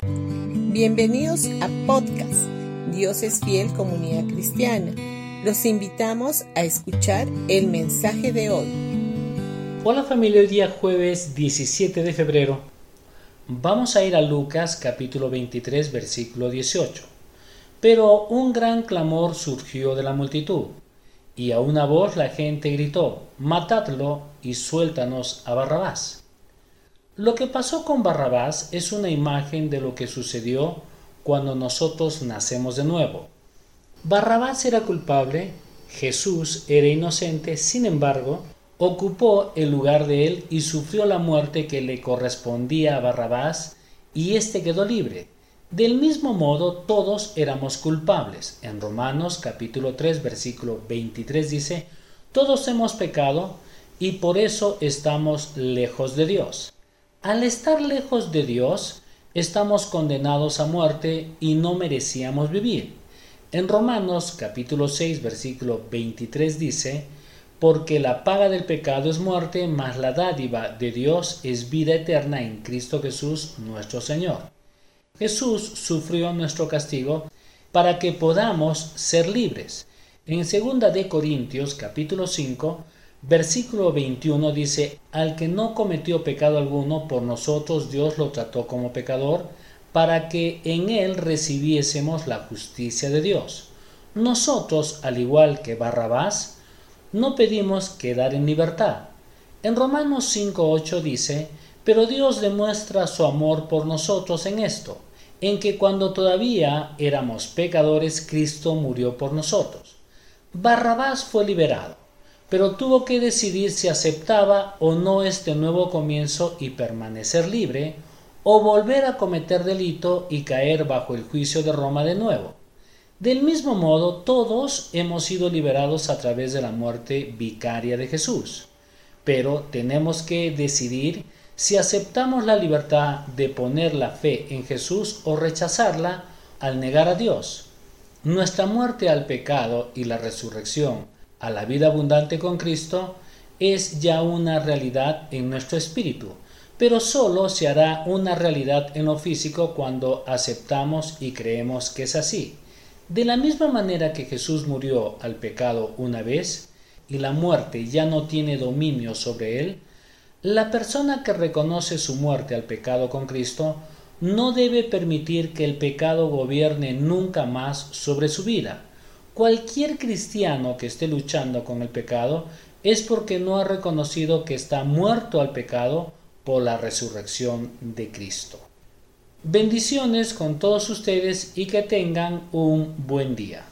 Bienvenidos a podcast Dios es fiel comunidad cristiana. Los invitamos a escuchar el mensaje de hoy. Hola familia, hoy día jueves 17 de febrero. Vamos a ir a Lucas capítulo 23 versículo 18. Pero un gran clamor surgió de la multitud, y a una voz la gente gritó, Matadlo y suéltanos a Barrabás. Lo que pasó con Barrabás es una imagen de lo que sucedió cuando nosotros nacemos de nuevo. Barrabás era culpable, Jesús era inocente, sin embargo, ocupó el lugar de él y sufrió la muerte que le correspondía a Barrabás, y éste quedó libre. Del mismo modo, todos éramos culpables. En Romanos capítulo 3 versículo 23 dice, todos hemos pecado y por eso estamos lejos de Dios. Al estar lejos de Dios, estamos condenados a muerte y no merecíamos vivir. En Romanos capítulo 6 versículo 23 dice, porque la paga del pecado es muerte, mas la dádiva de Dios es vida eterna en Cristo Jesús nuestro Señor. Jesús sufrió nuestro castigo para que podamos ser libres. En 2 de Corintios capítulo 5 versículo 21 dice, al que no cometió pecado alguno, por nosotros Dios lo trató como pecador, para que en él recibiésemos la justicia de Dios. Nosotros, al igual que Barrabás, no pedimos quedar en libertad. En Romanos 5.8 dice, pero Dios demuestra su amor por nosotros en esto, en que cuando todavía éramos pecadores, Cristo murió por nosotros. Barrabás fue liberado, pero tuvo que decidir si aceptaba o no este nuevo comienzo y permanecer libre, o volver a cometer delito y caer bajo el juicio de Roma de nuevo. Del mismo modo, todos hemos sido liberados a través de la muerte vicaria de Jesús, pero tenemos que decidir si aceptamos la libertad de poner la fe en Jesús o rechazarla al negar a Dios. Nuestra muerte al pecado y la resurrección a la vida abundante con Cristo es ya una realidad en nuestro espíritu, pero solo se hará una realidad en lo físico cuando aceptamos y creemos que es así. De la misma manera que Jesús murió al pecado una vez y la muerte ya no tiene dominio sobre él, la persona que reconoce su muerte al pecado con Cristo no debe permitir que el pecado gobierne nunca más sobre su vida. Cualquier cristiano que esté luchando con el pecado es porque no ha reconocido que está muerto al pecado por la resurrección de Cristo. Bendiciones con todos ustedes y que tengan un buen día.